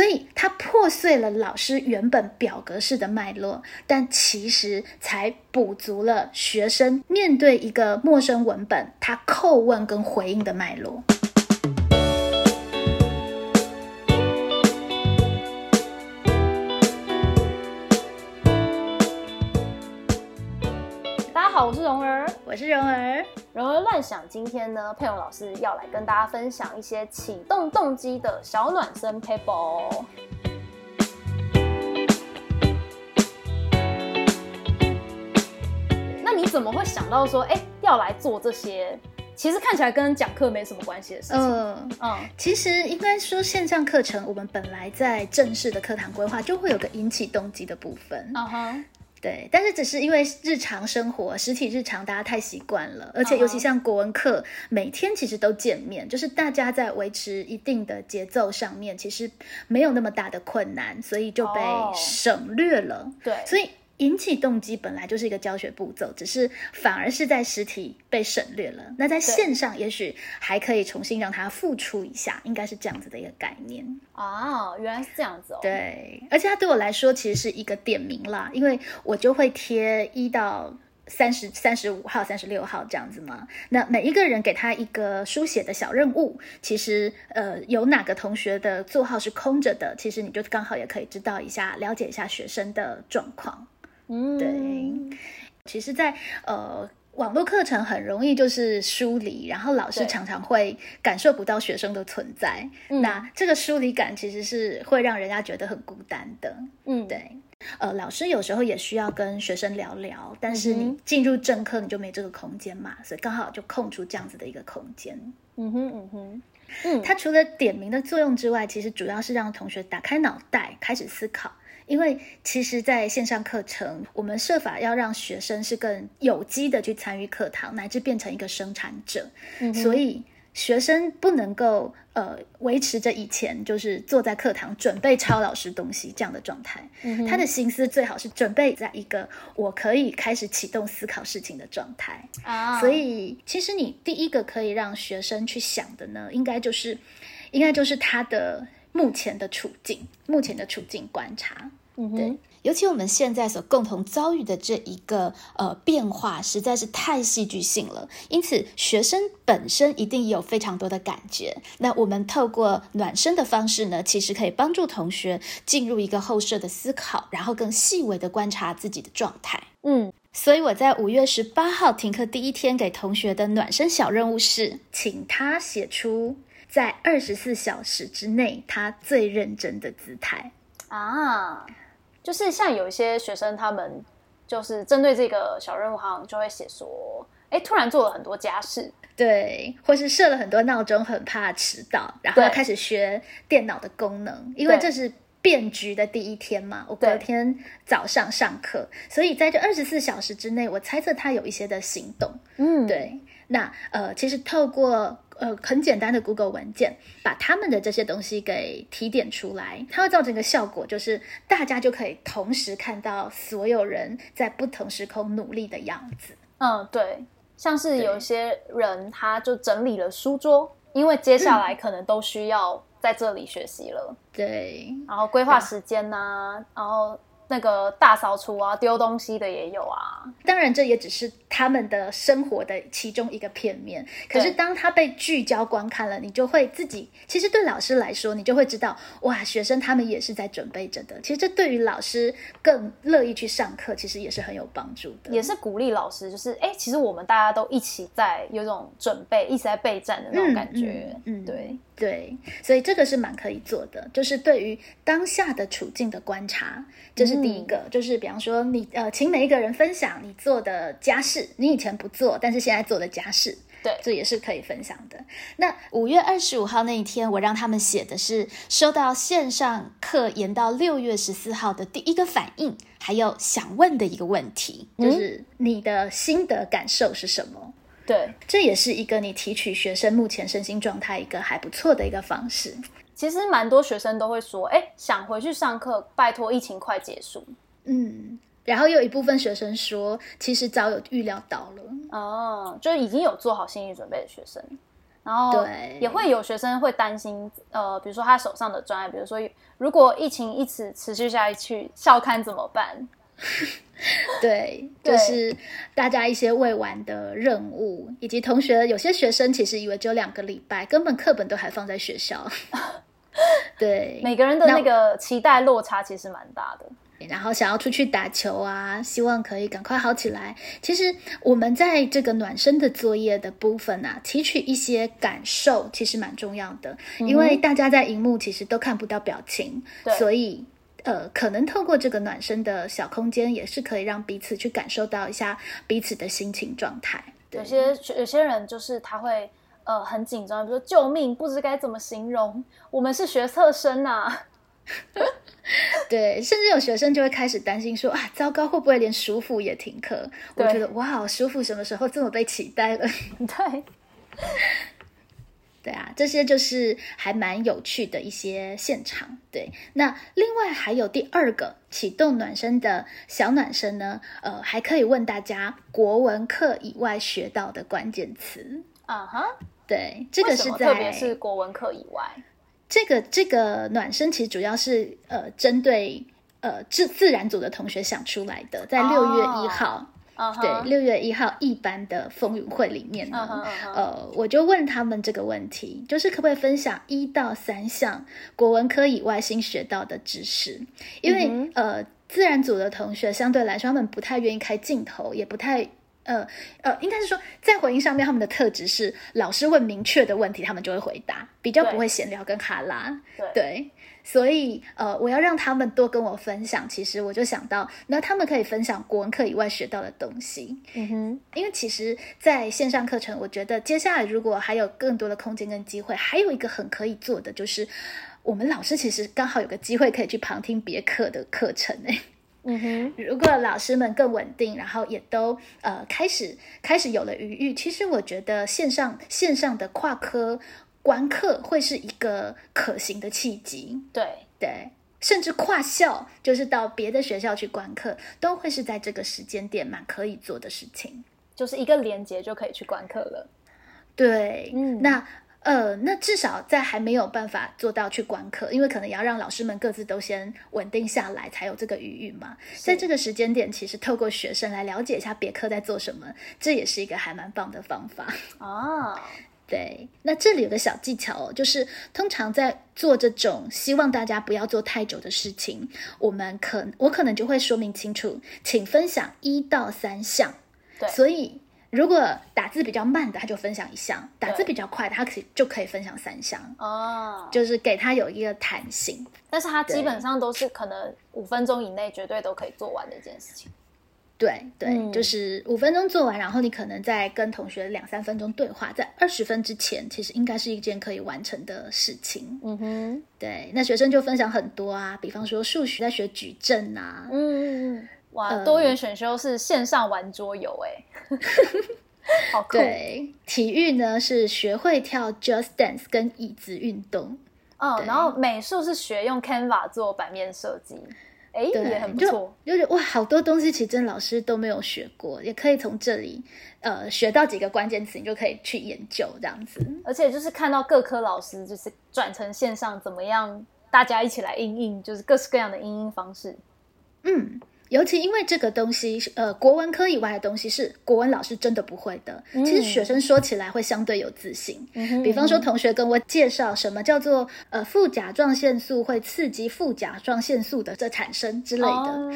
所以它破碎了老师原本表格式的脉络，但其实才补足了学生面对一个陌生文本他叩问跟回应的脉络。是蓉儿，蓉儿乱想。今天呢，佩蓉老师要来跟大家分享一些启动动机的小暖身 paper。那你怎么会想到说，哎、要来做这些？其实看起来跟讲课没什么关系的事情。嗯。嗯，其实应该说，线上课程我们本来在正式的课堂规划就会有个引起动机的部分，啊哈，对。但是只是因为日常生活、实体日常大家太习惯了，而且尤其像国文课，每天其实都见面，就是大家在维持一定的节奏上面，其实没有那么大的困难，所以就被哦省略了。对，所以引起动机本来就是一个教学步骤，只是反而是在实体被省略了。那在线上，也许还可以重新让它付出一下，应该是这样子的一个概念。哦，原来是这样子哦。，对，而且它对我来说其实是一个点名啦，因为我就会贴一到。三十三十五号、三十六号这样子嘛，那每一个人给他一个书写的小任务，其实呃有哪个同学的座号是空着的，其实你就刚好也可以知道一下，了解一下学生的状况。嗯，对其实在，呃网络课程很容易就是疏离，然后老师常常会感受不到学生的存在。嗯那这个疏离感其实是会让人家觉得很孤单的。嗯，对，呃，老师有时候也需要跟学生聊聊，但是你进入正课你就没这个空间嘛，所以刚好就空出这样子的一个空间。嗯哼，嗯哼，嗯，它除了点名的作用之外，其实主要是让同学打开脑袋，开始思考。因为其实，在线上课程，我们设法要让学生是更有机的去参与课堂，乃至变成一个生产者。嗯所以，学生不能够呃维持着以前就是坐在课堂准备抄老师东西这样的状态。嗯他的心思最好是准备在一个我可以开始启动思考事情的状态。啊，所以，其实你第一个可以让学生去想的呢，应该就是，应该就是他的目前的处境，目前的处境观察。对尤其我们现在所共同遭遇的这一个呃变化，实在是太戏剧性了。因此，学生本身一定也有非常多的感觉。那我们透过暖身的方式呢，其实可以帮助同学进入一个后设的思考，然后更细微的观察自己的状态。嗯，所以我在五月十八号停课第一天给同学的暖身小任务是，请他写出在二十四小时之内他最认真的姿态。啊，就是像有一些学生，他们就是针对这个小任务，好像就会写说，哎，突然做了很多家事，对，或是设了很多闹钟，很怕迟到，然后对开始学电脑的功能，因为对这是变局的第一天嘛。我隔天早上上课，所以在这二十四小时之内，我猜测他有一些的行动。嗯，，对，那呃，其实透过呃很简单的 Google 文件，把他们的这些东西给提点出来，它会造成一个效果，就是大家就可以同时看到所有人在不同时空努力的样子。嗯，对，像是有一些人，他就整理了书桌，因为接下来可能都需要在这里学习了，对，然后规划时间呐、然后那个大扫除啊，丢东西的也有啊，当然，这也只是他们的生活的其中一个片面。可是，当他被聚焦观看了，你就会自己，其实对老师来说，你就会知道，哇，学生他们也是在准备着的。其实，这对于老师更乐意去上课，其实也是很有帮助的。也是鼓励老师，就是哎，其实我们大家都一起在有种准备，一直在备战的那种感觉，嗯嗯嗯对，对，所以这个是蛮可以做的，就是对于当下的处境的观察，就是第一个。就是比方说你呃，请每一个人分享你做的家事，你以前不做，但是现在做的家事，对这也是可以分享的。那五月二十五号那一天，我让他们写的是收到线上课延到六月十四号的第一个反应，还有想问的一个问题。就是你的心得感受是什么？对，这也是一个你提取学生目前身心状态一个还不错的一个方式。其实蛮多学生都会说，哎，想回去上课，拜托疫情快结束。嗯，然后有一部分学生说，其实早有预料到了。哦，就已经有做好心理准备的学生，然然后对也会有学生会担心，呃，比如说他手上的专案，比如说如果疫情一直持续下去，校刊怎么办？对，对就是大家一些未完的任务，以及同学有些学生其实以为只有两个礼拜，根本课本都还放在学校。对，每个人的那那个期待落差其实蛮大的。然后想要出去打球啊，希望可以赶快好起来。其实我们在这个暖身的作业的部分啊，提取一些感受，其实蛮重要的，因为大家在荧幕其实都看不到表情，所以。呃，可能透过这个暖身的小空间，也是可以让彼此去感受到一下彼此的心情状态。有些有些人就是他会呃很紧张，比如说救命，不知该怎么形容。我们是学测生呐、对，甚至有学生就会开始担心说啊，糟糕，会不会连舒服也停课？我觉得哇，舒服什么时候这么被期待了？对，对啊，这些就是还蛮有趣的一些现场。对，那另外还有第二个启动暖身的小暖身呢，呃，还可以问大家国文课以外学到的关键词。啊哈，对，这个是在特别是国文课以外，这个这个暖身其实主要是呃针对呃自自然组的同学想出来的，在六月一号。对，六月一号一班的风云会里面呃，我就问他们这个问题，就是可不可以分享一到三项国文科以外新学到的知识？因为、嗯呃，自然组的同学相对来说，他们不太愿意开镜头，也不太。呃呃，应该是说，在回应上面，他们的特质是老师问明确的问题，他们就会回答，比较不会闲聊跟哈拉。对对，所以呃，我要让他们多跟我分享。其实我就想到，那他们可以分享国文课以外学到的东西。嗯哼，因为其实在线上课程，我觉得接下来如果还有更多的空间跟机会，还有一个很可以做的就是，我们老师其实刚好有个机会可以去旁听别课的课程诶。嗯哼，如果老师们更稳定，然后也都呃开始开始有了余裕，其实我觉得线上线上的跨科观课会是一个可行的契机。对，对，甚至跨校，就是到别的学校去观课，都会是在这个时间点蛮可以做的事情。就是一个连接就可以去观课了。对，嗯那呃，那至少在还没有办法做到去观课，因为可能也要让老师们各自都先稳定下来，才有这个余裕嘛。在这个时间点，其实透过学生来了解一下别科在做什么，这也是一个还蛮棒的方法。哦，对，那这里有个小技巧哦，就是通常在做这种希望大家不要做太久的事情，我们可我可能就会说明清楚，请分享一到三项。对所以如果打字比较慢的，他就分享一项；打字比较快的，他可以就可以分享三项，哦，就是给他有一个弹性。但是他基本上都是可能五分钟以内绝对都可以做完的一件事情。对对，嗯。就是五分钟做完，然后你可能再跟同学两三分钟对话，在二十分之前，其实应该是一件可以完成的事情。嗯哼，对，那学生就分享很多啊，比方说数学在学矩阵啊，嗯嗯嗯，哇，呃多元选修是线上玩桌游哎，好酷。对，体育呢是学会跳 Just Dance 跟椅子运动，嗯，然后美术是学用 Canva 做版面设计，哎，也很不就错。就是哇，好多东西其实真老师都没有学过，也可以从这里呃学到几个关键词，你就可以去研究这样子。而且就是看到各科老师就是转成线上怎么样，大家一起来应应，就是各式各样的应应方式。嗯，尤其因为这个东西，呃，国文科以外的东西是国文老师真的不会的。其实学生说起来会相对有自信。嗯比方说，同学跟我介绍什么叫做呃副甲状腺素会刺激副甲状腺素的这产生之类的。哦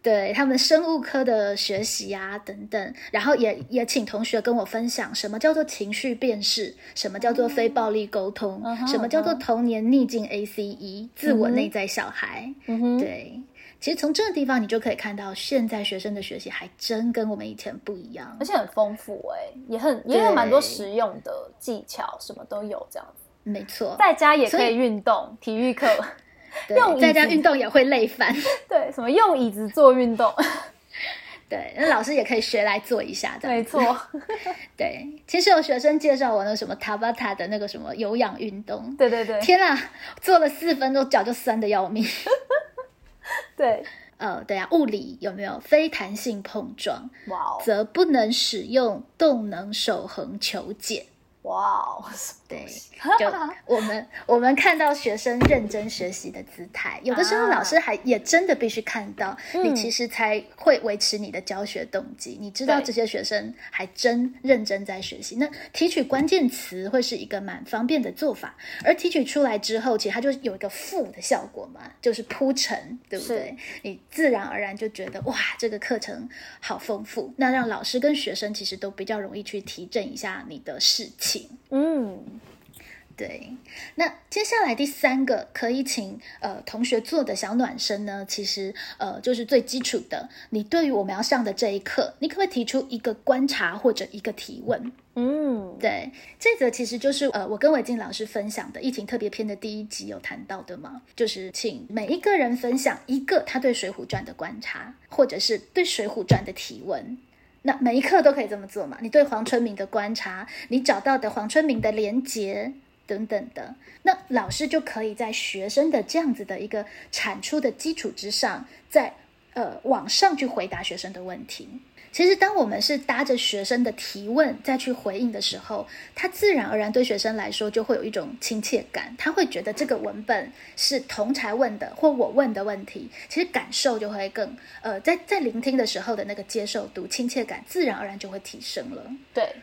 对他们生物科的学习啊等等，然后也也请同学跟我分享什么叫做情绪辨识，什么叫做非暴力沟通，嗯什么叫做童年逆境 ACE 自我内在小孩。嗯，对，其实从这个地方你就可以看到，现在学生的学习还真跟我们以前不一样而。且很丰富哎、也很也有蛮多实用的技巧，什么都有这样子。没错，在家也可以以运动，体育课，对用在家子运动也会累翻。对，什么用椅子做运动，对，那老师也可以学来做一下的。没错，对，其实有学生介绍我那什么塔巴塔的那个什么有氧运动，对对对天啊，做了四分钟，脚就酸的要命。对，呃，对啊，物理有没有非弹性碰撞，哇哦。则不能使用动能守恒求解。哇哦，对，就我们 我们看到学生认真学习的姿态，有的时候老师还也真的必须看到，你其实才会维持你的教学动机。你知道这些学生还真认真在学习，那提取关键词会是一个蛮方便的做法。而提取出来之后，其实它就有一个负的效果嘛，就是铺陈，对不对？你自然而然就觉得哇，这个课程好丰富，那让老师跟学生其实都比较容易去提振一下你的士气。嗯，对。那接下来第三个可以请呃同学做的小暖身呢，其实呃就是最基础的。你对于我们要上的这一课，你可不可以提出一个观察或者一个提问？嗯，对。这则其实就是呃我跟伟静老师分享的疫情特别篇的第一集有谈到的嘛，就是请每一个人分享一个他对《水浒传》的观察，或者是对《水浒传》的提问。那每一课都可以这么做嘛？你对黄春明的观察，你找到的黄春明的连结等等的，那老师就可以在学生的这样子的一个产出的基础之上，在呃往上去回答学生的问题。其实，当我们是搭着学生的提问再去回应的时候，他自然而然对学生来说就会有一种亲切感。他会觉得这个文本是同才问的，或我问的问题，其实感受就会更呃，在在聆听的时候的那个接受度、亲切感，自然而然就会提升了。对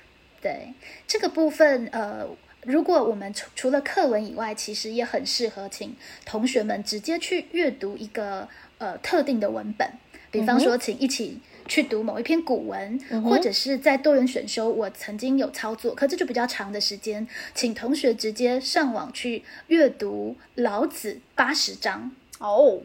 对，这个部分呃，如果我们除除了课文以外，其实也很适合请同学们直接去阅读一个呃特定的文本，比方说，请一起。去读某一篇古文，或者是在多元选修，我曾经有操作，可这就比较长的时间，请同学直接上网去阅读老子八十章。哦，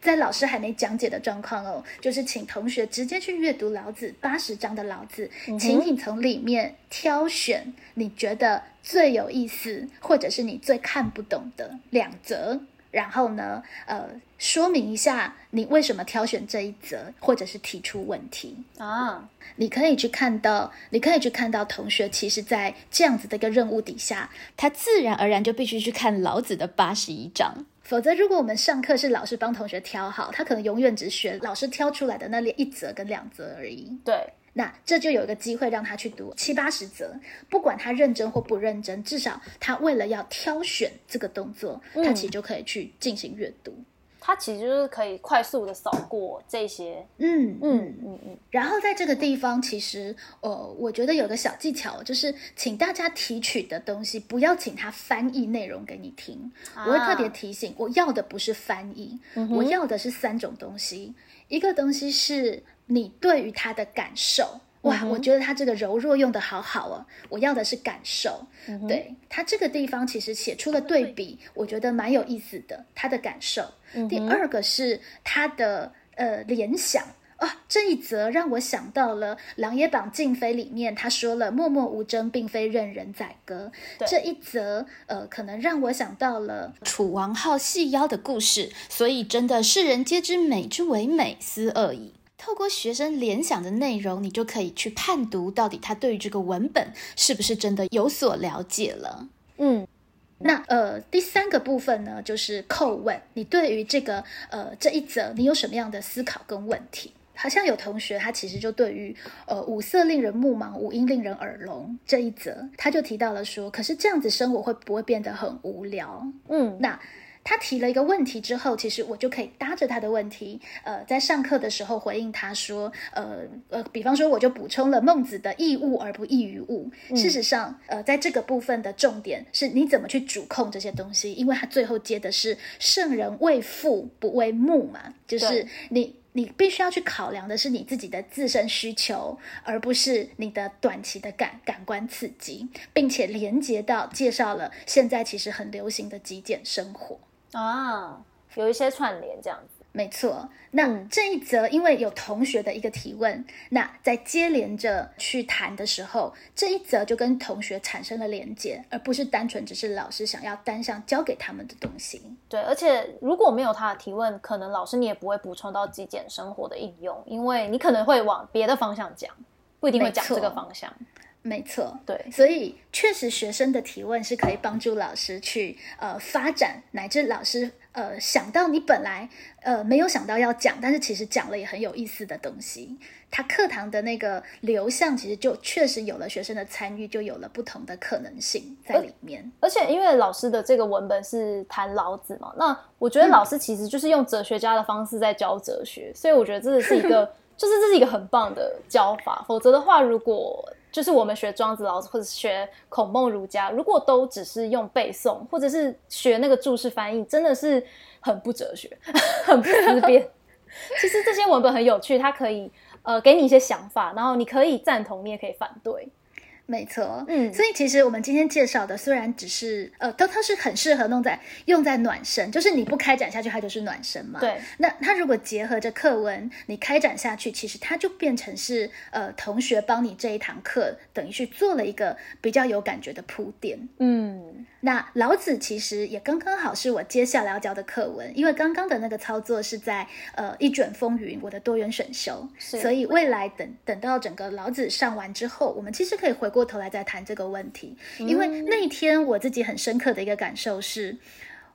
在老师还没讲解的状况哦，就是请同学直接去阅读老子八十章的老子，请你从里面挑选你觉得最有意思，或者是你最看不懂的两则。然后呢，呃，说明一下你为什么挑选这一则，或者是提出问题啊？你可以去看到，你可以去看到同学，其实，在这样子的一个任务底下，他自然而然就必须去看老子的八十一章。否则，如果我们上课是老师帮同学挑好，他可能永远只选老师挑出来的那一则跟两则而已。对。那这就有一个机会让他去读七八十则，不管他认真或不认真，至少他为了要挑选这个动作，他其实就可以去进行阅读。他其实就是可以快速的扫过这些。嗯嗯嗯嗯。然后在这个地方，其实呃，我觉得有个小技巧，就是请大家提取的东西，不要请他翻译内容给你听。我会特别提醒，我要的不是翻译，我要的是三种东西。一个东西是。你对于他的感受，哇，我觉得他这个柔弱用的好好哦。我要的是感受，对他这个地方其实写出了对比，我觉得蛮有意思的。他的感受，第二个是他的呃联想。啊，这一则让我想到了《琅琊榜禁妃》里面他说了“默默无争，并非任人宰割”，这一则呃，可能让我想到了楚王好细腰的故事，所以真的世人皆知美之为美，斯恶已。透过学生联想的内容，你就可以去判读到底他对于这个文本是不是真的有所了解了。嗯，那呃第三个部分呢，就是叩问你对于这个呃这一则你有什么样的思考跟问题？好像有同学他其实就对于呃五色令人目盲，五音令人耳聋这一则，他就提到了说，可是这样子生活会不会变得很无聊？嗯，那。他提了一个问题之后，其实我就可以搭着他的问题，呃，在上课的时候回应他说，呃呃，比方说我就补充了孟子的“异物而不异于物”。事实上，呃，在这个部分的重点是你怎么去主控这些东西，因为他最后接的是“圣人为父不为目”嘛，就是你你必须要去考量的是你自己的自身需求，而不是你的短期的感感官刺激，并且连接到介绍了现在其实很流行的极简生活。啊，有一些串联这样子，没错。那这一则因为有同学的一个提问，那在接连着去谈的时候，这一则就跟同学产生了连接，而不是单纯只是老师想要单向教给他们的东西。对，而且如果没有他的提问，可能老师你也不会补充到极简生活的应用，因为你可能会往别的方向讲，不一定会讲这个方向。没错，对，所以确实学生的提问是可以帮助老师去呃发展，乃至老师呃想到你本来呃没有想到要讲，但是其实讲了也很有意思的东西。他课堂的那个流向，其实就确实有了学生的参与，就有了不同的可能性在里面。而且因为老师的这个文本是谈老子嘛，那我觉得老师其实就是用哲学家的方式在教哲学，所以我觉得这是一个，就是这是一个很棒的教法。否则的话，如果就是我们学庄子、老子或者学孔孟儒家，如果都只是用背诵，或者是学那个注释翻译，真的是很不哲学，很不思辨。其实这些文本很有趣，它可以。呃，给你一些想法，然后你可以赞同，你也可以反对。没错，嗯，所以其实我们今天介绍的虽然只是呃，都它是很适合弄在用在暖身，就是你不开展下去，它就是暖身嘛。对。那它如果结合着课文，你开展下去，其实它就变成是呃，同学帮你这一堂课等于去做了一个比较有感觉的铺垫。嗯。那老子其实也刚刚好是我接下来要教的课文，因为刚刚的那个操作是在呃一卷风云我的多元选修，所以未来等等到整个老子上完之后，我们其实可以回过头来再谈这个问题。因为那一天我自己很深刻的一个感受是，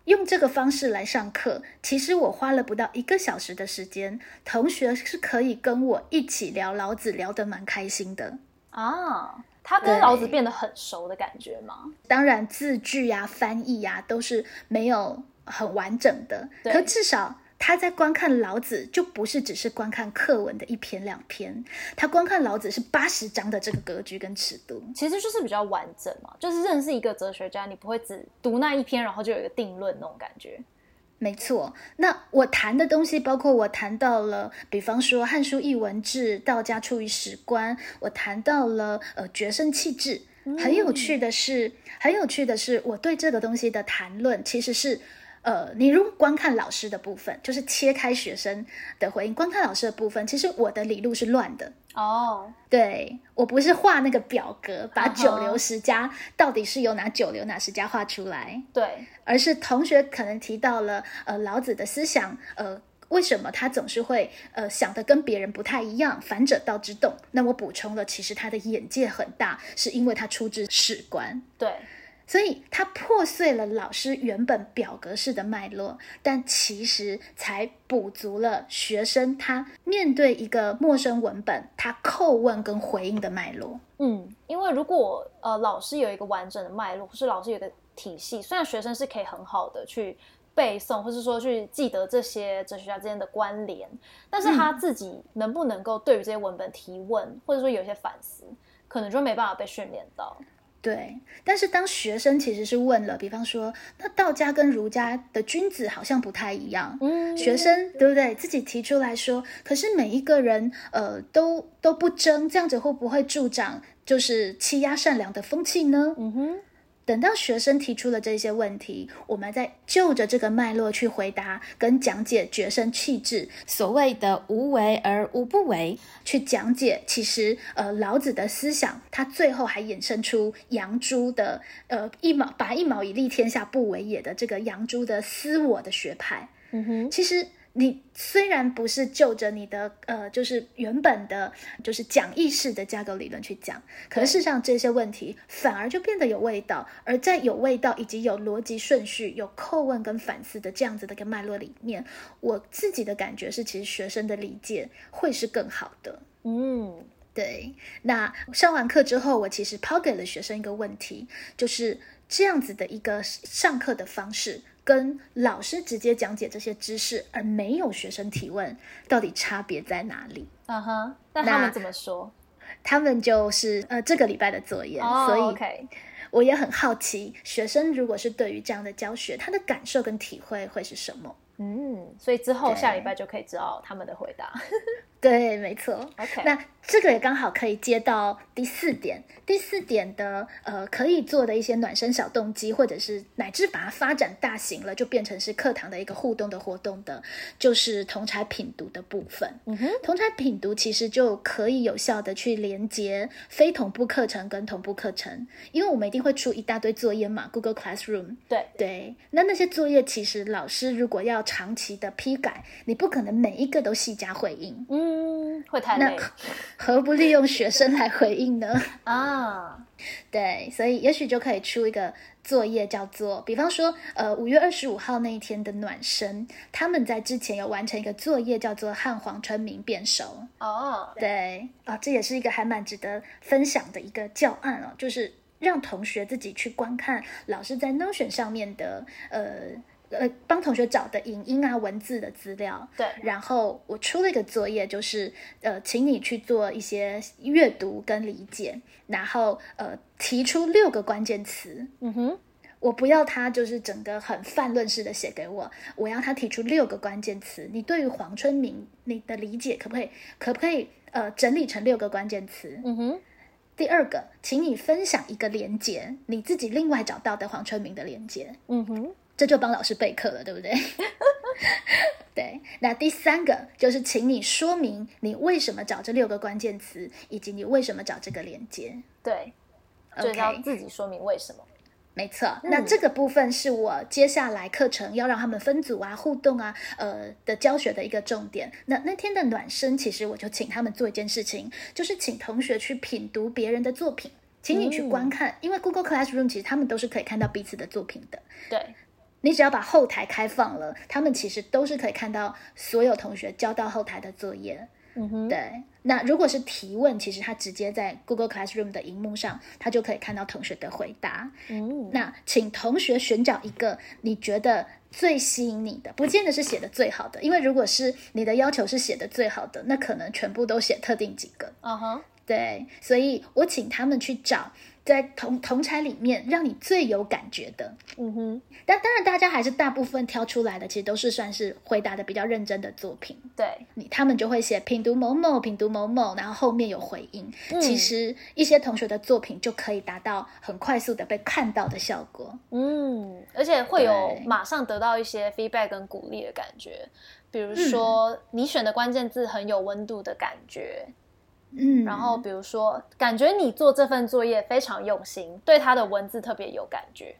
用这个方式来上课，其实我花了不到一个小时的时间，同学是可以跟我一起聊老子，聊得蛮开心的啊。他跟老子变得很熟的感觉吗？当然，字句呀、翻译呀都是没有很完整的，可至少他在观看老子，就不是只是观看课文的一篇两篇，他观看老子是八十章的这个格局跟尺度，其实就是比较完整嘛。就是认识一个哲学家，你不会只读那一篇，然后就有一个定论那种感觉。没错，那我谈的东西包括我谈到了，比方说《汉书艺文志》，道家出于史观，我谈到了呃绝生气质。很有趣的是，很有趣的是，我对这个东西的谈论其实是。呃，你如果观看老师的部分，就是切开学生的回应，观看老师的部分，其实我的理路是乱的哦。对我不是画那个表格，把 九流十家到底是由哪九流哪十家画出来，对，而是同学可能提到了呃老子的思想，呃为什么他总是会呃想的跟别人不太一样，反者道之动。那我补充了，其实他的眼界很大，是因为他出自史观，对。所以它破碎了老师原本表格式的脉络，但其实才补足了学生他面对一个陌生文本，他叩问跟回应的脉络。嗯，因为如果呃老师有一个完整的脉络，或是老师有个体系，虽然学生是可以很好的去背诵，或是说去记得这些哲学家之间的关联，但是他自己能不能够对于这些文本提问，或者说有些反思，可能就没办法被训练到。对，但是当学生其实是问了，比方说，那道家跟儒家的君子好像不太一样，嗯，学生对不对？自己提出来说，可是每一个人，呃，都都不争，这样子会不会助长就是欺压善良的风气呢？嗯哼。等到学生提出了这些问题，我们再就着这个脉络去回答跟讲解绝生气质，所谓的无为而无不为，去讲解其实呃老子的思想，他最后还衍生出杨朱的呃一毛把一毛以利天下不为也的这个杨朱的私我的学派。嗯哼，其实。你虽然不是就着你的呃，就是原本的，就是讲义式的架构理论去讲，可是事实上这些问题反而就变得有味道。而在有味道以及有逻辑顺序、有叩问跟反思的这样子的一个脉络里面，我自己的感觉是，其实学生的理解会是更好的。嗯，对。那上完课之后，我其实抛给了学生一个问题，就是这样子的一个上课的方式。跟老师直接讲解这些知识，而没有学生提问，到底差别在哪里？嗯哼，那他们怎么说？他们就是呃这个礼拜的作业，所以我也很好奇，学生如果是对于这样的教学，他的感受跟体会会是什么？嗯，所以之后下礼拜就可以知道他们的回答。对，没错。OK，那这个也刚好可以接到第四点。第四点的呃，可以做的一些暖身小动机，或者是乃至把它发展大型了，就变成是课堂的一个互动的活动的，就是同才品读的部分。嗯哼，同才品读其实就可以有效的去连接非同步课程跟同步课程，因为我们一定会出一大堆作业嘛，Google Classroom。对对，那那些作业其实老师如果要长期的批改，你不可能每一个都细加回应。嗯。会太那累何不利用学生来回应呢？啊。对，所以也许就可以出一个作业，叫做，比方说，呃，五月二十五号那一天的暖身，他们在之前有完成一个作业，叫做和黄春明变熟。哦，对啊、这也是一个还蛮值得分享的一个教案哦，就是让同学自己去观看老师在 Notion 上面的呃呃帮同学找的影音啊文字的资料。对，然后我出了一个作业，就是呃，请你去做一些阅读跟理解，然后呃提出六个关键词。嗯哼，我不要他就是整个很泛论式的写给我，我要他提出六个关键词。你对于黄春明你的理解可不可以可不可以呃整理成六个关键词？嗯哼，第二个，请你分享一个连接，你自己另外找到的黄春明的连接，嗯哼，这就帮老师备课了，对不对？对。那第三个就是，请你说明你为什么找这六个关键词，以及你为什么找这个连接。对，就是要自己说明为什么。没错。那这个部分是我接下来课程要让他们分组啊、互动啊、呃的教学的一个重点。那那天的暖身，其实我就请他们做一件事情，就是请同学去品读别人的作品。请你去观看，因为 Google Classroom 其实他们都是可以看到彼此的作品的。对，你只要把后台开放了，他们其实都是可以看到所有同学交到后台的作业。嗯哼，对，那如果是提问，其实他直接在 Google Classroom 的荧幕上，他就可以看到同学的回答。嗯，那请同学寻找一个你觉得最吸引你的，不见得是写的最好的，因为如果是你的要求是写的最好的，那可能全部都写特定几个。嗯哼，对，所以我请他们去找在同同才里面让你最有感觉的。嗯哼，但当然，大家还是大部分挑出来的，其实都是算是回答的比较认真的作品。对，你他们就会写品读某某，品读某某，然后后面有回应。嗯其实一些同学的作品就可以达到很快速的被看到的效果。嗯，而且会有对马上得到一些 feedback 跟鼓励的感觉，比如说你选的关键字很有温度的感觉，嗯，然后比如说感觉你做这份作业非常用心，对他的文字特别有感觉，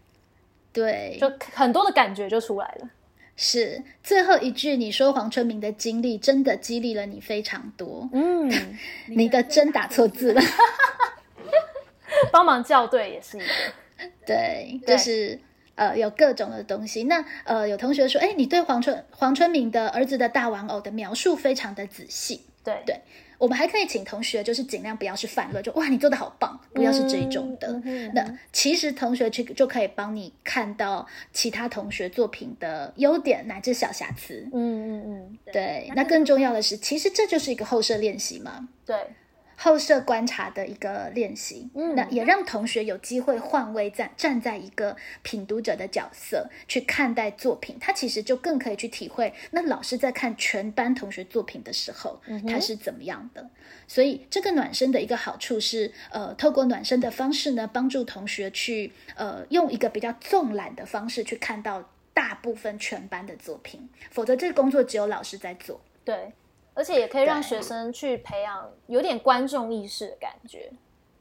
对，就很多的感觉就出来了。是最后一句，你说黄春明的经历真的激励了你非常多。嗯，你的真打错字了，帮忙校对也是一个，对，对就是呃有各种的东西。那呃有同学说，哎，你对黄春黄春明的儿子的大玩偶的描述非常的仔细。对对我们还可以请同学，就是尽量不要是泛论，就哇你做的好棒，不要是这一种的。那其实同学去就可以帮你看到其他同学作品的优点乃至小瑕疵。嗯嗯嗯，对，那更重要的是，其实这就是一个后设练习嘛。对，后设观察的一个练习，嗯那也让同学有机会换位站站在一个品读者的角色去看待作品，他其实就更可以去体会，那老师在看全班同学作品的时候，嗯他是怎么样的。所以这个暖身的一个好处是，呃，透过暖身的方式呢，帮助同学去呃用一个比较纵览的方式去看到大部分全班的作品，否则这个工作只有老师在做。对，而且也可以让学生去培养有点观众意识的感觉。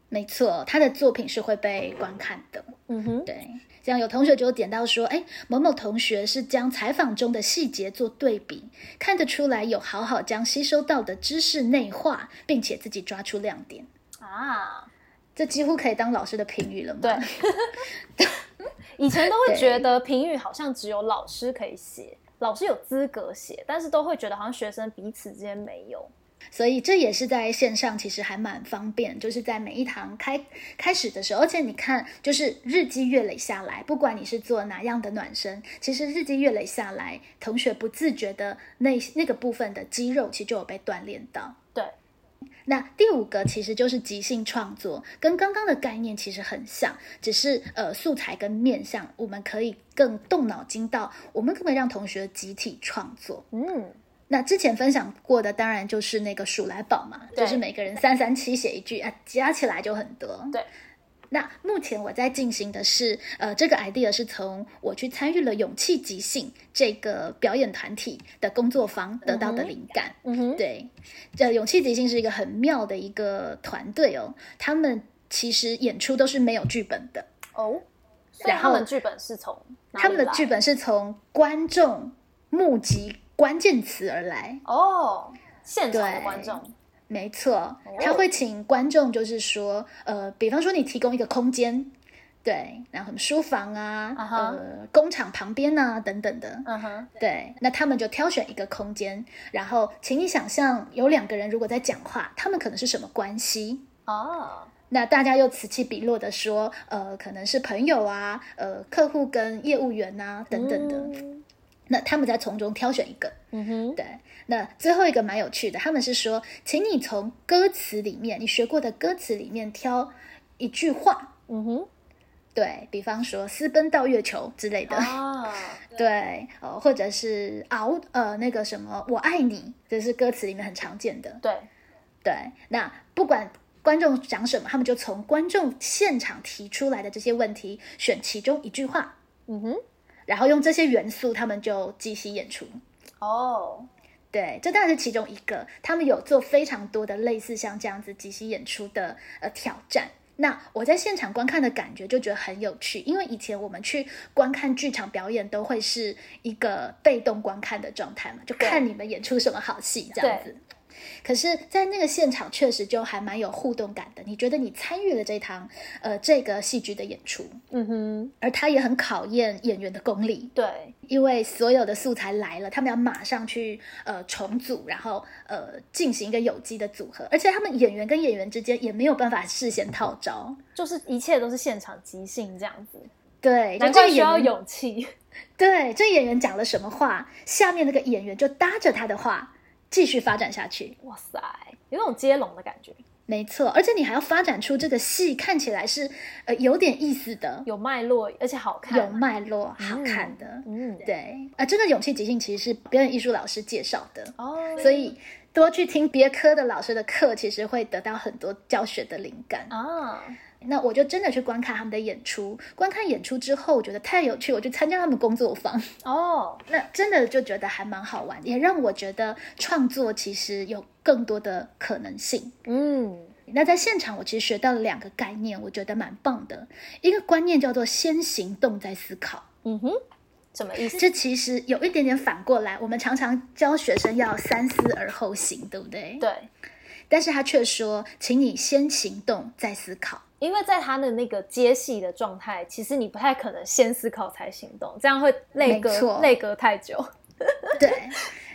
没错，他的作品是会被观看的。嗯哼，对，这样有同学就点到说，哎，某某同学是将采访中的细节做对比，看得出来有好好将吸收到的知识内化，并且自己抓出亮点。啊，这几乎可以当老师的评语了嘛？对，以前都会觉得评语好像只有老师可以写，老师有资格写，但是都会觉得好像学生彼此之间没有。所以这也是在线上其实还蛮方便，就是在每一堂开开始的时候，而且你看，就是日积月累下来，不管你是做哪样的暖身，其实日积月累下来，同学不自觉的那那个部分的肌肉其实就有被锻炼到。那第五个其实就是即兴创作，跟刚刚的概念其实很像，只是呃素材跟面向，我们可以更动脑筋到，我们可不可以让同学集体创作？嗯，那之前分享过的，当然就是那个数来宝嘛，就是每个人三三七写一句啊，加起来就很多。对。那目前我在进行的是，呃，这个 idea 是从我去参与了勇气即兴这个表演团体的工作坊得到的灵感。嗯哼，对，这勇气即兴是一个很妙的一个团队哦，他们其实演出都是没有剧本的，哦，然后他们剧本是从他们的剧本是从观众募集关键词而来。哦，现场的观众，没错，他会请观众，就是说，呃，比方说你提供一个空间，对，然后什么书房啊，呃，工厂旁边啊等等的，嗯哼，对，那他们就挑选一个空间，然后请你想象有两个人如果在讲话，他们可能是什么关系？哦，那大家又此起彼落的说，呃，可能是朋友啊，呃，客户跟业务员啊等等的。嗯那他们再从中挑选一个，嗯哼，对。那最后一个蛮有趣的，他们是说，请你从歌词里面，你学过的歌词里面挑一句话，嗯哼，对比方说“私奔到月球”之类的，啊，对，呃，或者是熬呃那个什么“我爱你”，这是歌词里面很常见的。对，对，那不管观众讲什么，他们就从观众现场提出来的这些问题选其中一句话，嗯哼，然后用这些元素，他们就即席演出。哦，对，这当然是其中一个。他们有做非常多的类似像这样子即席演出的呃挑战。那我在现场观看的感觉就觉得很有趣，因为以前我们去观看剧场表演都会是一个被动观看的状态嘛，就看你们演出什么好戏这样子。可是，在那个现场确实就还蛮有互动感的。你觉得你参与了这堂呃这个戏剧的演出，嗯哼，而它也很考验演员的功力。对，因为所有的素材来了，他们要马上去呃重组，然后呃进行一个有机的组合，而且他们演员跟演员之间也没有办法事先套招。就是一切都是现场即兴这样子，对，就难怪需要勇气。对这演员讲了什么话，下面那个演员就搭着他的话继续发展下去。哇塞，有种接龙的感觉，没错，而且你还要发展出这个戏看起来是呃有点意思的，有脉络，而且好看，有脉络、好看的。嗯，对，啊，这个勇气即兴其实是表演艺术老师介绍的。哦，所以多去听别科的老师的课，其实会得到很多教学的灵感。啊，那我就真的去观看他们的演出，观看演出之后，我觉得太有趣，我去参加他们工作坊，哦，那真的就觉得还蛮好玩，也让我觉得创作其实有更多的可能性。嗯，那在现场，我其实学到了两个概念，我觉得蛮棒的。一个观念叫做先行动再思考，嗯哼，什么意思？这其实有一点点反过来，我们常常教学生要三思而后行，对不对？对，但是他却说，请你先行动再思考。因为在他的那个接戏的状态，其实你不太可能先思考才行动，这样会累没错隔内隔太久。对，那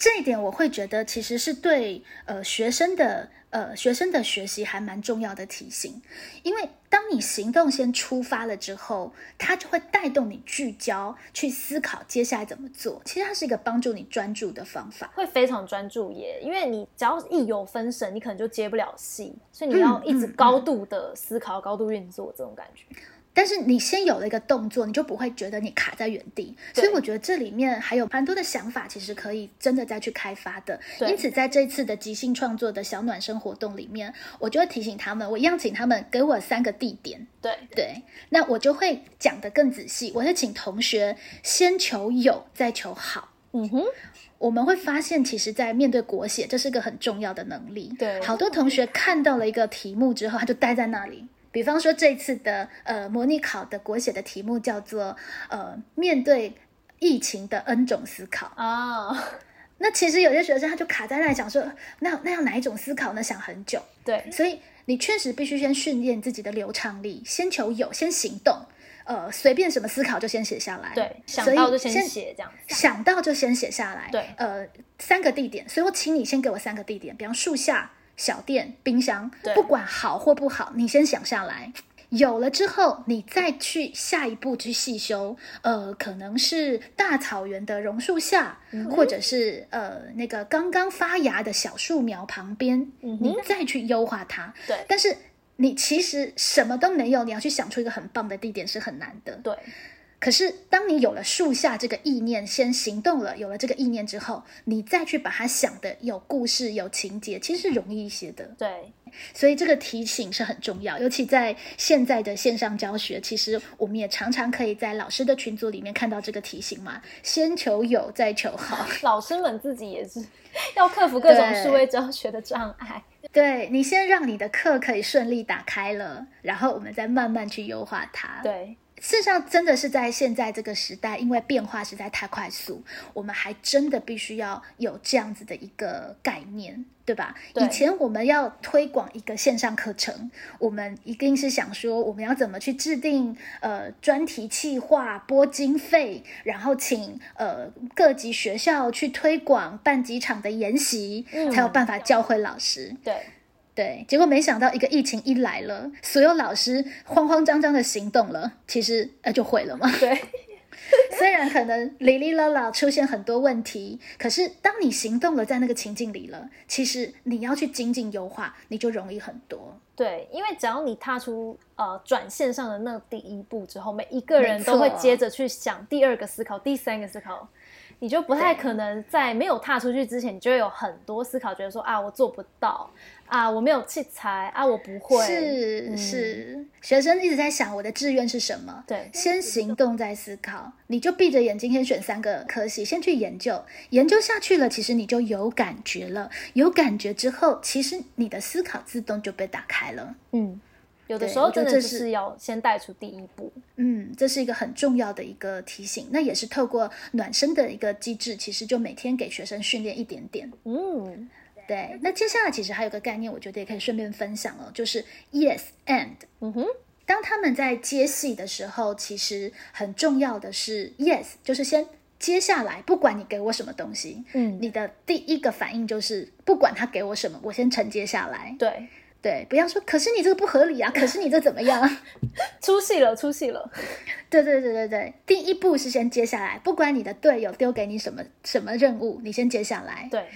这一点我会觉得其实是对呃学生的呃学生的学习还蛮重要的提醒，因为当你行动先出发了之后，它就会带动你聚焦去思考接下来怎么做。其实它是一个帮助你专注的方法。会非常专注耶，因为你只要一有分神，你可能就接不了戏，所以你要一直高度的思考、高度运作这种感觉。但是你先有了一个动作，你就不会觉得你卡在原地。所以我觉得这里面还有蛮多的想法，其实可以真的再去开发的。因此，在这次的即兴创作的小暖身活动里面，我就会提醒他们，我一样请他们给我三个地点。对，对，那我就会讲得更仔细。我会请同学先求有，再求好。嗯哼，我们会发现，其实，在面对国写，这是个很重要的能力。对好多同学看到了一个题目之后，他就待在那里。比方说，这次的呃模拟考的国写的题目叫做呃面对疫情的 N 种思考。啊，那其实有些学生他就卡在那里想说，那那要哪一种思考呢？想很久。对，所以你确实必须先训练自己的流畅力，先求有，先行动。呃，随便什么思考就先写下来。对，想到就先写这样子。想到就先写下来。对呃，三个地点，所以我请你先给我三个地点，比方树下、小店、冰箱，不管好或不好，你先想下来。有了之后，你再去下一步去细修，呃，可能是大草原的榕树下，嗯或者是呃那个刚刚发芽的小树苗旁边，嗯你再去优化它。对但是你其实什么都没有，你要去想出一个很棒的地点是很难的。对，可是，当你有了树下这个意念，先行动了，有了这个意念之后，你再去把它想的有故事、有情节，其实是容易一些的。对，所以这个提醒是很重要，尤其在现在的线上教学，其实我们也常常可以在老师的群组里面看到这个提醒嘛：先求有，再求好。老师们自己也是要克服各种对数位教学的障碍。对你先让你的课可以顺利打开了，然后我们再慢慢去优化它。对，事实上，真的是在现在这个时代，因为变化实在太快速，我们还真的必须要有这样子的一个概念，对吧？对以前我们要推广一个线上课程，我们一定是想说，我们要怎么去制定呃专题计划、拨经费，然后请呃各级学校去推广，办几场的研习，嗯才有办法教会老师。对，对，结果没想到一个疫情一来了，所有老师慌慌张张的行动了，其实呃就毁了嘛。对，虽然可能哩哩啦啦出现很多问题，可是当你行动了，在那个情境里了，其实你要去精进优化，你就容易很多。对，因为只要你踏出呃转线上的那第一步之后，每一个人都会接着去想第二个思考、第三个思考，你就不太可能在没有踏出去之前，你就会有很多思考，觉得说啊我做不到啊我没有器材啊我不会，是、嗯。是，学生一直在想我的志愿是什么，对。先行动再思考，你就闭着眼睛先选三个科系，先去研究，研究下去了，其实你就有感觉了，有感觉之后，其实你的思考自动就被打开了。嗯，有的对时候真的是是要先带出第一步，嗯，这是一个很重要的一个提醒，那也是透过暖身的一个机制，其实就每天给学生训练一点点。嗯，对，那接下来其实还有个概念，我觉得也可以顺便分享哦，就是 yes and。嗯哼，当他们在接戏的时候，其实很重要的是 yes，就是先接下来，不管你给我什么东西，嗯你的第一个反应就是不管他给我什么，我先承接下来。对，对，不要说可是你这个不合理啊，可是你这怎么样？出戏了，出戏了，对对对对对，第一步是先接下来，不管你的队友丢给你什么什么任务，你先接下来。对，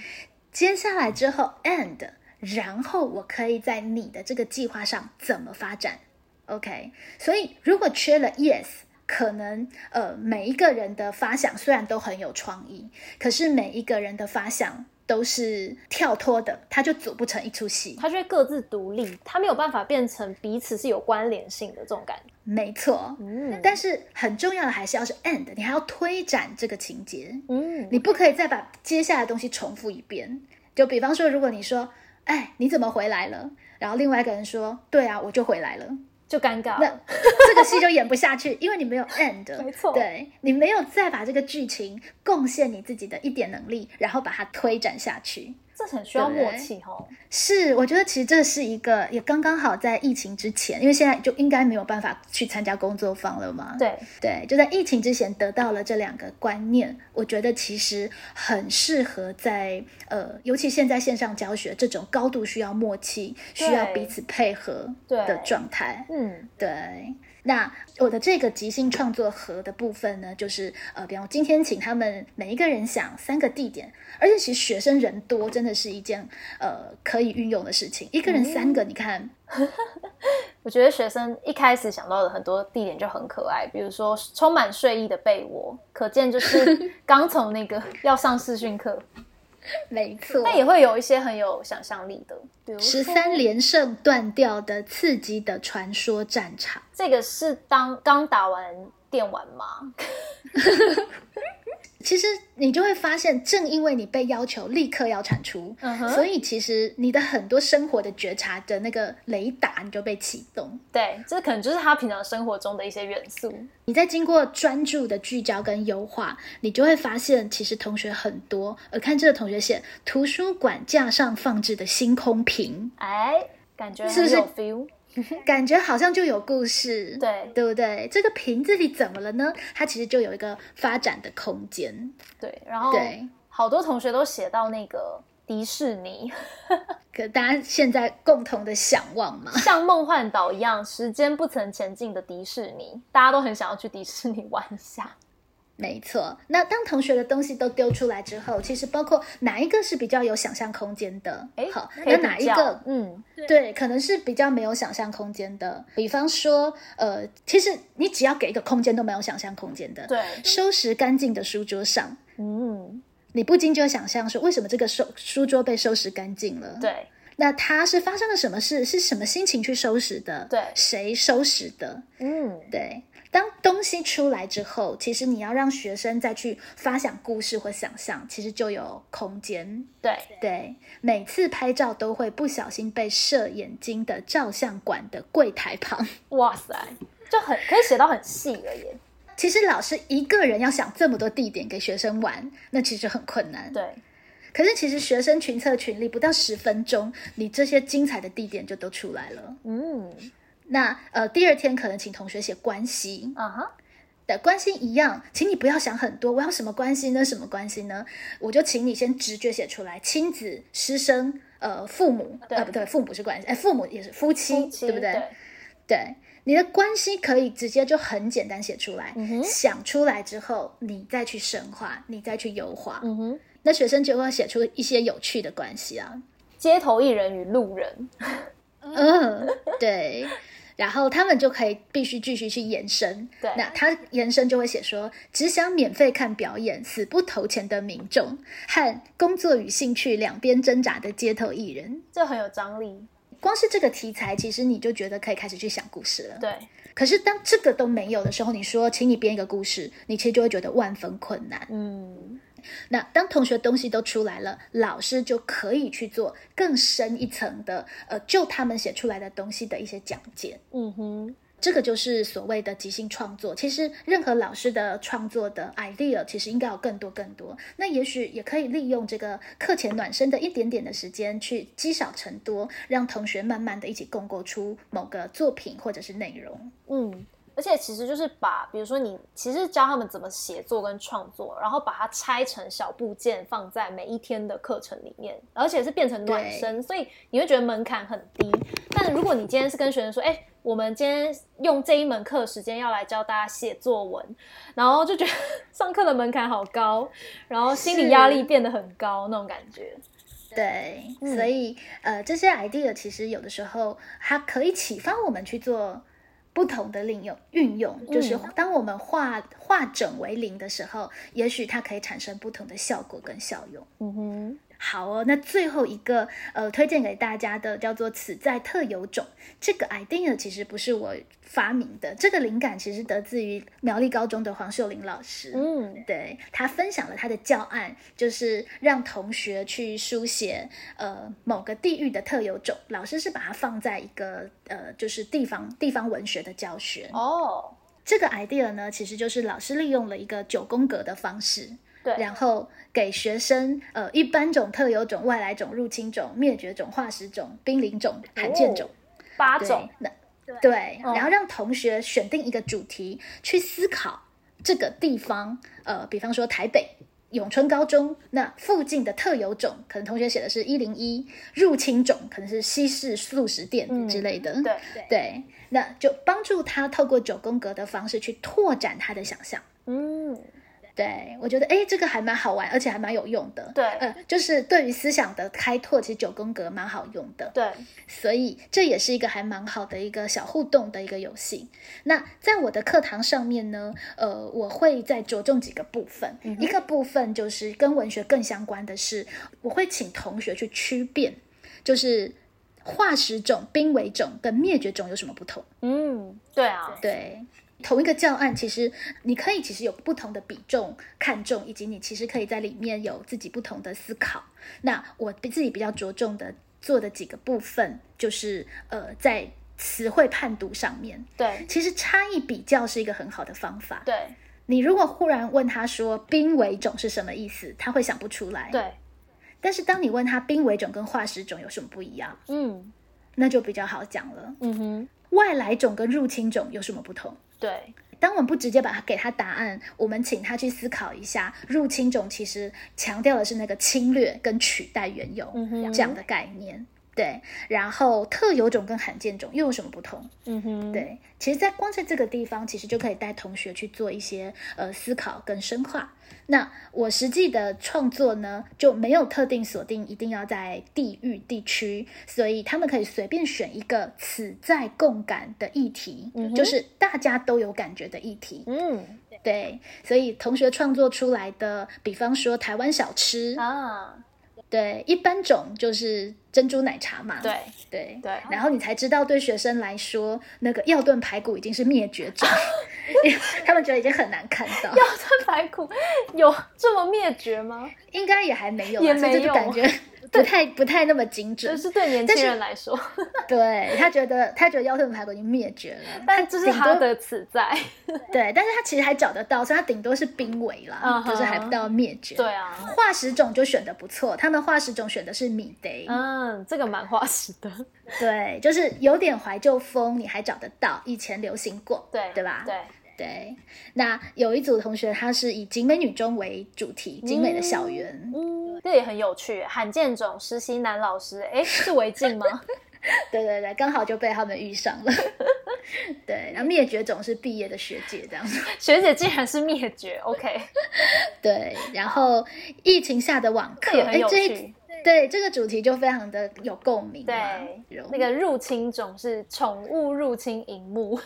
接下来之后 and，然后我可以在你的这个计划上怎么发展？OK，所以如果缺了 yes，可能呃每一个人的发想虽然都很有创意，可是每一个人的发想都是跳脱的，它就组不成一出戏。他就会各自独立，他没有办法变成彼此是有关联性的这种感觉，没错，嗯但是很重要的还是要是 and，你还要推展这个情节。嗯，你不可以再把接下来的东西重复一遍。就比方说，如果你说：“哎，你怎么回来了？”然后另外一个人说：“对啊，我就回来了。就尴尬”那，这个戏就演不下去，因为你没有 end。没错对你没有再把这个剧情贡献你自己的一点能力，然后把它推展下去。这很需要默契哦。是，我觉得其实这是一个也刚刚好在疫情之前，因为现在就应该没有办法去参加工作坊了嘛。对，对，就在疫情之前得到了这两个观念，我觉得其实很适合在呃，尤其现在线上教学这种高度需要默契、需要彼此配合对的状态。嗯，对，那我的这个即兴创作盒的部分呢，就是呃，比方今天请他们每一个人想三个地点，而且其实学生人多，真的是一件呃可以运用的事情。一个人三个，你看，我觉得学生一开始想到的很多地点就很可爱，比如说充满睡意的被窝，可见就是 刚从那个要上视讯课，没错，但也会有一些很有想象力的，比如十三连胜断掉的刺激的传说战场。这个是当刚打完电玩吗？其实你就会发现，正因为你被要求立刻要产出，所以其实你的很多生活的觉察的那个雷达你就被启动。对，这可能就是他平常生活中的一些元素。你在经过专注的聚焦跟优化，你就会发现，其实同学很多。而，看这个同学写图书馆架上放置的星空瓶，哎，感觉是不是。感觉好像就有故事，对对不对？这个瓶子里怎么了呢？它其实就有一个发展的空间。对，然后对好多同学都写到那个迪士尼，可大家现在共同的向往嘛，像梦幻岛一样，时间不曾前进的迪士尼，大家都很想要去迪士尼玩一下。没错，那当同学的东西都丢出来之后，其实包括哪一个是比较有想象空间的？哎，好，那哪一个嗯，对，可能是比较没有想象空间的。比方说，呃，其实你只要给一个空间都没有想象空间的。对，收拾干净的书桌上，嗯，你不禁就会想象说，为什么这个收书桌被收拾干净了？，对，那它是发生了什么事？是什么心情去收拾的？对谁收拾的？嗯，对，当东西出来之后，其实你要让学生再去发想故事或想象，其实就有空间。对，对，每次拍照都会不小心被射眼睛的照相馆的柜台旁。哇塞，就很可以写到很细了耶。其实老师一个人要想这么多地点给学生玩，那其实很困难。对，可是其实学生群策群力，不到十分钟，你这些精彩的地点就都出来了。嗯，那呃，第二天可能请同学写关系啊哈，的关系一样，请你不要想很多，我要什么关系呢？什么关系呢？我就请你先直觉写出来，亲子、师生、呃，父母，对呃，不对，父母是关系，哎，父母也是夫妻，夫妻对不对？对对，你的关系可以直接就很简单写出来，嗯想出来之后，你再去深化，你再去优化，嗯哼，那学生就会写出一些有趣的关系啊。街头艺人与路人，嗯，对。然后他们就可以必须继续去延伸，对那他延伸就会写说，只想免费看表演、死不投钱的民众和工作与兴趣两边挣扎的街头艺人。这很有张力。光是这个题材，其实你就觉得可以开始去想故事了。对，可是当这个都没有的时候，你说请你编一个故事，你其实就会觉得万分困难。嗯，那当同学东西都出来了，老师就可以去做更深一层的，呃，就他们写出来的东西的一些讲解。嗯哼，这个就是所谓的即兴创作。其实任何老师的创作的 idea，其实应该有更多更多。那也许也可以利用这个课前暖身的一点点的时间，去积少成多，让同学慢慢的一起共构出某个作品或者是内容。嗯，而且其实就是把，比如说你其实教他们怎么写作跟创作，然后把它拆成小部件放在每一天的课程里面，而且是变成暖身，所以你会觉得门槛很低。但如果你今天是跟学生说，哎、我们今天用这一门课时间要来教大家写作文，然后就觉得 上课的门槛好高，然后心理压力变得很高那种感觉。对，嗯所以呃，这些 idea 其实有的时候它可以启发我们去做不同的利用运用，就是嗯当我们化化整为零的时候，也许它可以产生不同的效果跟效用。嗯哼，好哦，那最后一个呃，推荐给大家的叫做“此在特有种”这个 idea，其实不是我发明的，这个灵感其实得自于苗栗高中的黄秀玲老师。嗯对他分享了他的教案，就是让同学去书写呃某个地域的特有种，老师是把它放在一个呃就是地方地方文学的教学。哦，这个 idea 呢，其实就是老师利用了一个九宫格的方式，对，然后给学生呃一般种、特有种、外来种、入侵种、灭绝种、化石种、濒临种、罕见种。对八种，那对，嗯然后让同学选定一个主题去思考这个地方，呃，比方说台北。永春高中那附近的特有种，可能同学写的是一零一入侵种，可能是西式素食店嗯之类的。对，对，那就帮助他透过九宫格的方式去拓展他的想象。嗯，对我觉得，哎，这个还蛮好玩，而且还蛮有用的。对呃，就是对于思想的开拓，其实九宫格蛮好用的。对，所以这也是一个还蛮好的一个小互动的一个游戏。那在我的课堂上面呢，呃，我会再着重几个部分。一个部分就是跟文学更相关的是，我会请同学去区辨，就是化石种、濒危种跟灭绝种有什么不同。嗯，对啊，对，同一个教案，其实你可以其实有不同的比重看重，以及你其实可以在里面有自己不同的思考。那我自己比较着重的做的几个部分，就是呃，在词汇判读上面，对其实差异比较是一个很好的方法。对你如果忽然问他说“濒危种”是什么意思，他会想不出来。。对，但是当你问他濒危种跟化石种有什么不一样，嗯那就比较好讲了。嗯哼，外来种跟入侵种有什么不同？对，当我们不直接把它给他答案，我们请他去思考一下，入侵种其实强调的是那个侵略跟取代原有、这样的概念。对，然后特有种跟罕见种又有什么不同？嗯哼，对，其实，在光在这个地方，其实就可以带同学去做一些呃思考跟深化。那我实际的创作呢，就没有特定锁定一定要在地域地区，所以他们可以随便选一个此在共感的议题，嗯就是大家都有感觉的议题。嗯对，所以同学创作出来的，比方说台湾小吃，啊，对，一般种就是珍珠奶茶嘛，对对。对。然后你才知道，对学生来说，那个药炖排骨已经是灭绝种，他们觉得已经很难看到，药炖排骨有这么灭绝吗？应该也还没有啦，所以也没有。就感觉不太不太那么精准就。是对年轻人来说，对他觉得他觉得腰臀排骨已经灭绝了，但这是他的此在。对，但是他其实还找得到，所以他顶多是濒危啦嗯哼就是还不到灭绝。对啊，化石种就选的不错，他们化石种选的是米得，嗯，这个蛮化石的。对，就是有点怀旧风，你还找得到，以前流行过，对对吧？对，对。那有一组同学他是以景美女中为主题，景美的校园，嗯，这也很有趣。罕见种实习男老师，哎，是违禁吗？对对对，刚好就被他们遇上了。对，然后灭绝种是毕业的学姐这样子。学姐竟然是灭绝，OK，对，然后疫情下的网课，哎这趣。对这个主题就非常的有共鸣嘛。对，那个入侵种是宠物入侵荧幕，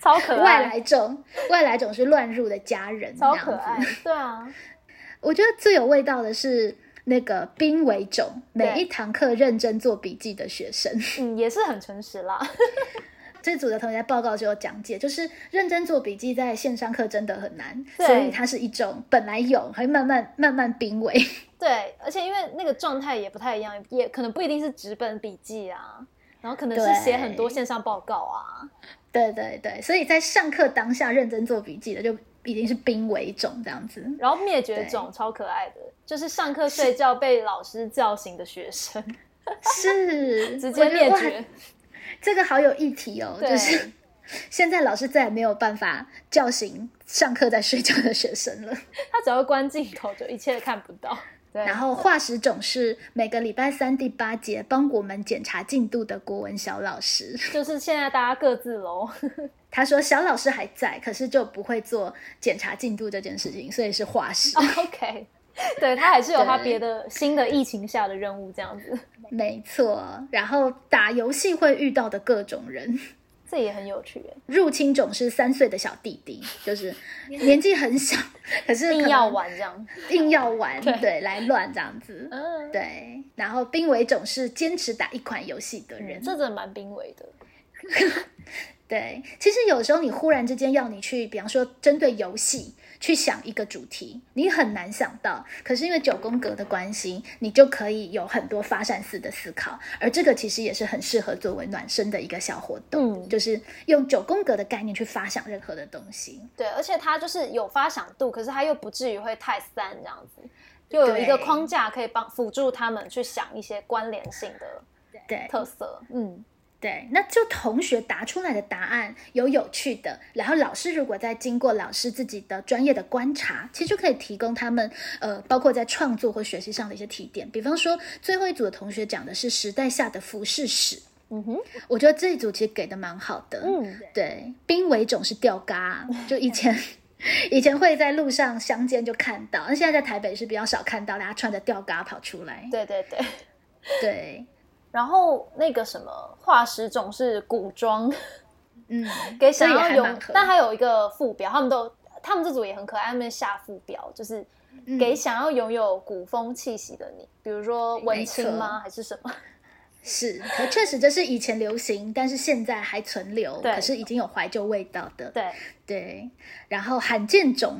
超可爱，外来种，外来种是乱入的家人，超可爱。对啊，我觉得最有味道的是那个濒危种，每一堂课认真做笔记的学生。嗯，也是很诚实啦。这组的同学在报告就有讲解，就是认真做笔记在线上课真的很难，所以它是一种本来有，还慢慢慢慢濒危。对，而且因为那个状态也不太一样，也可能不一定是纸本笔记啊，然后可能是对写很多线上报告啊。对对对，所以在上课当下认真做笔记的，就已经是濒危种这样子。然后灭绝种超可爱的，就是上课睡觉被老师叫醒的学生，是，直接灭绝。这个好有议题哦，就是 现在老师再也没有办法叫醒上课在睡觉的学生了。他只要关镜头，就一切看不到。对，然后化石总是每个礼拜三第八节帮我们检查进度的国文小老师。就是现在大家各自喽。他说小老师还在，可是就不会做检查进度这件事情，所以是化石。OK，对他还是有他别的新的疫情下的任务这样子，没错，然后打游戏会遇到的各种人。这也很有趣耶。入侵种是三岁的小弟弟，就是年纪很小，可是可硬要玩这样，硬要玩，对对，来乱这样子。嗯，对，然后濒危种是坚持打一款游戏的人。这真的蛮濒危的。对，其实有时候你忽然之间要你去，比方说针对游戏去想一个主题，你很难想到。可是因为九宫格的关系，你就可以有很多发散式的思考，而这个其实也是很适合作为暖身的一个小活动，嗯就是用九宫格的概念去发想任何的东西。对，而且它就是有发想度，可是它又不至于会太散这样子，又有一个框架可以帮辅助他们去想一些关联性的对，特色。嗯，对，那就同学答出来的答案有有趣的，然后老师如果再经过老师自己的专业的观察，其实就可以提供他们呃，包括在创作或学习上的一些提点。比方说，最后一组的同学讲的是时代下的服饰史，嗯哼，我觉得这一组其实给的蛮好的。嗯，对，濒危种是吊嘎，就以前。以前会在路上相见就看到，那现在在台北是比较少看到，大家穿着吊嘎跑出来。对对对。对，然后那个什么化石种是古装，嗯，给想要有但还有一个副标，他们都他们这组也很可爱，他们下副标就是嗯给想要拥有古风气息的你，比如说文青吗？还是什么？是，可确实这是以前流行，但是现在还存留，对可是已经有怀旧味道的。对，对，然后罕见种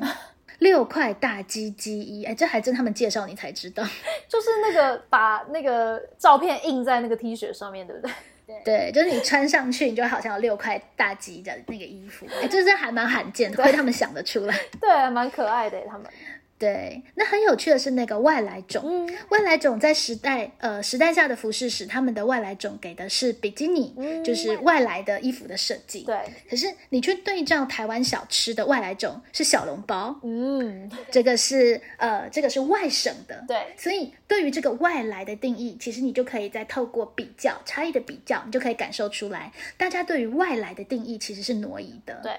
六块大鸡鸡衣，哎，这还真他们介绍你才知道。就是那个把那个照片印在那个 T 恤上面，对不对？对，就是你穿上去，你就好像有六块大鸡的那个衣服，哎，这是还蛮罕见的，会他们想得出来。对，蛮可爱的他们。对，那很有趣的是那个外来种，嗯外来种在时代呃时代下的服饰史，他们的外来种给的是比基尼，嗯就是外来的衣服的设计。对，可是你去对照台湾小吃的外来种是小笼包，嗯，这个是呃这个是外省的，对，所以对于这个外来的定义，其实你就可以再透过比较差异的比较，你就可以感受出来，大家对于外来的定义其实是挪移的。对，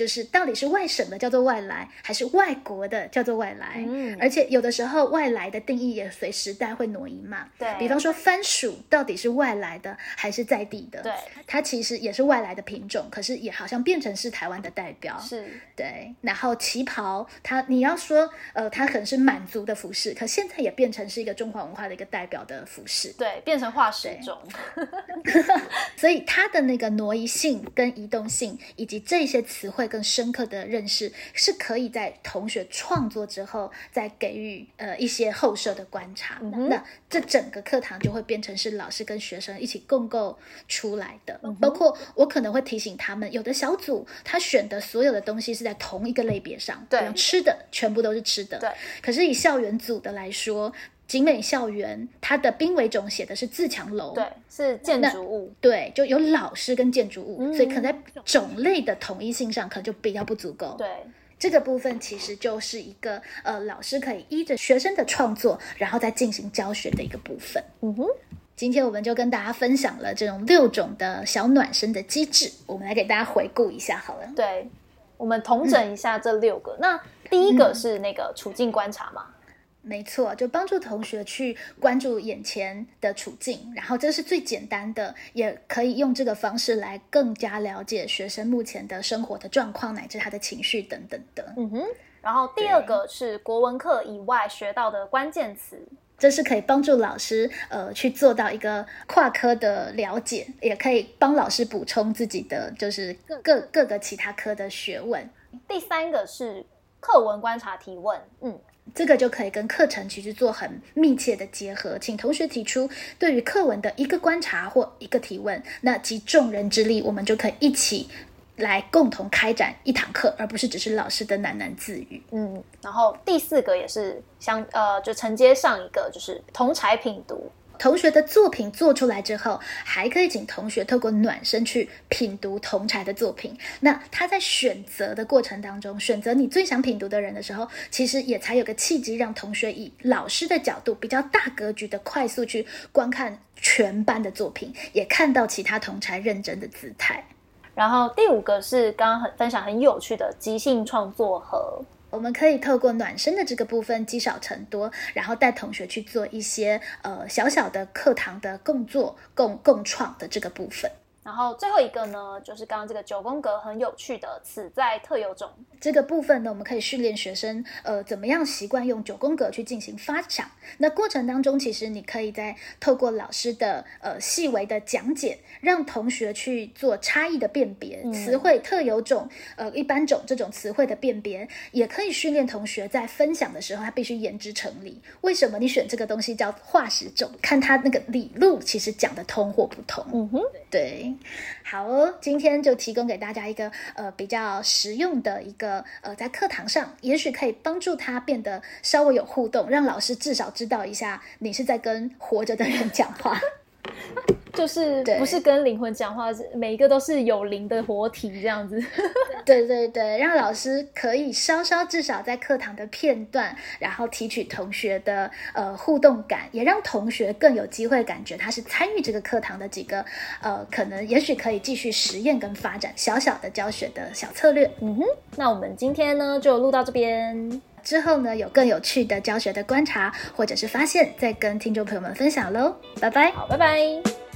就是到底是外省的叫做外来，还是外国的叫做外来？嗯而且有的时候外来的定义也随时代会挪移嘛。对比方说番薯到底是外来的还是在地的？对，它其实也是外来的品种，可是也好像变成是台湾的代表。是，对，然后旗袍，它你要说呃，它可能是满族的服饰，可现在也变成是一个中华文化的一个代表的服饰，对，变成化石种。所以它的那个挪移性跟移动性，以及这些词汇更深刻的认识，是可以在同学创作之后再给予呃一些后设的观察。那这整个课堂就会变成是老师跟学生一起共构出来的。包括我可能会提醒他们，有的小组他选的所有的东西是在同一个类别上，对，吃的全部都是吃的。对，可是以校园组的来说。景美校园，它的濒危种写的是自强楼，对，是建筑物，对，就有老师跟建筑物，所以可能在种类的统一性上，可能就比较不足够。对，这个部分其实就是一个呃，老师可以依着学生的创作，然后再进行教学的一个部分。嗯哼，今天我们就跟大家分享了这种六种的小暖身的机制，我们来给大家回顾一下好了。对，我们统整一下这六个。那第一个是那个处境观察嘛。没错，就帮助同学去关注眼前的处境，然后这是最简单的，也可以用这个方式来更加了解学生目前的生活的状况，乃至他的情绪等等的。嗯哼。然后第二个是国文课以外学到的关键词，这是可以帮助老师呃去做到一个跨科的了解，也可以帮老师补充自己的就是各各个其他科的学问。第三个是课文观察提问，嗯。这个就可以跟课程其实做很密切的结合，请同学提出对于课文的一个观察或一个提问，那集众人之力，我们就可以一起来共同开展一堂课，而不是只是老师的喃喃自语。嗯，然后第四个也是相呃，就承接上一个，就是同台品读。同学的作品做出来之后，还可以请同学透过暖身去品读同才的作品。那他在选择的过程当中，选择你最想品读的人的时候，其实也才有个契机，让同学以老师的角度，比较大格局的快速去观看全班的作品，也看到其他同才认真的姿态。然后第五个是刚刚很分享很有趣的即兴创作和。我们可以透过暖身的这个部分积少成多，然后带同学去做一些呃小小的课堂的共作、共共创的这个部分。然后最后一个呢，就是刚刚这个九宫格很有趣的“此在特有种”这个部分呢，我们可以训练学生，呃，怎么样习惯用九宫格去进行发想。那过程当中，其实你可以在透过老师的呃细微的讲解，让同学去做差异的辨别，词汇特有种、呃一般种这种词汇的辨别，也可以训练同学在分享的时候，他必须言之成理。为什么你选这个东西叫化石种？看他那个理路，其实讲得通或不通。嗯哼，对。好哦，今天就提供给大家一个呃比较实用的一个呃，在课堂上也许可以帮助他变得稍微有互动，让老师至少知道一下你是在跟活着的人讲话。就是不是跟灵魂讲话，是每一个都是有灵的活体这样子。对对对，让老师可以稍稍至少在课堂的片段，然后提取同学的呃互动感，也让同学更有机会感觉他是参与这个课堂的几个呃，可能也许可以继续实验跟发展小小的教学的小策略。嗯哼，那我们今天呢就录到这边，之后呢有更有趣的教学的观察或者是发现，再跟听众朋友们分享喽。拜拜，好，拜拜。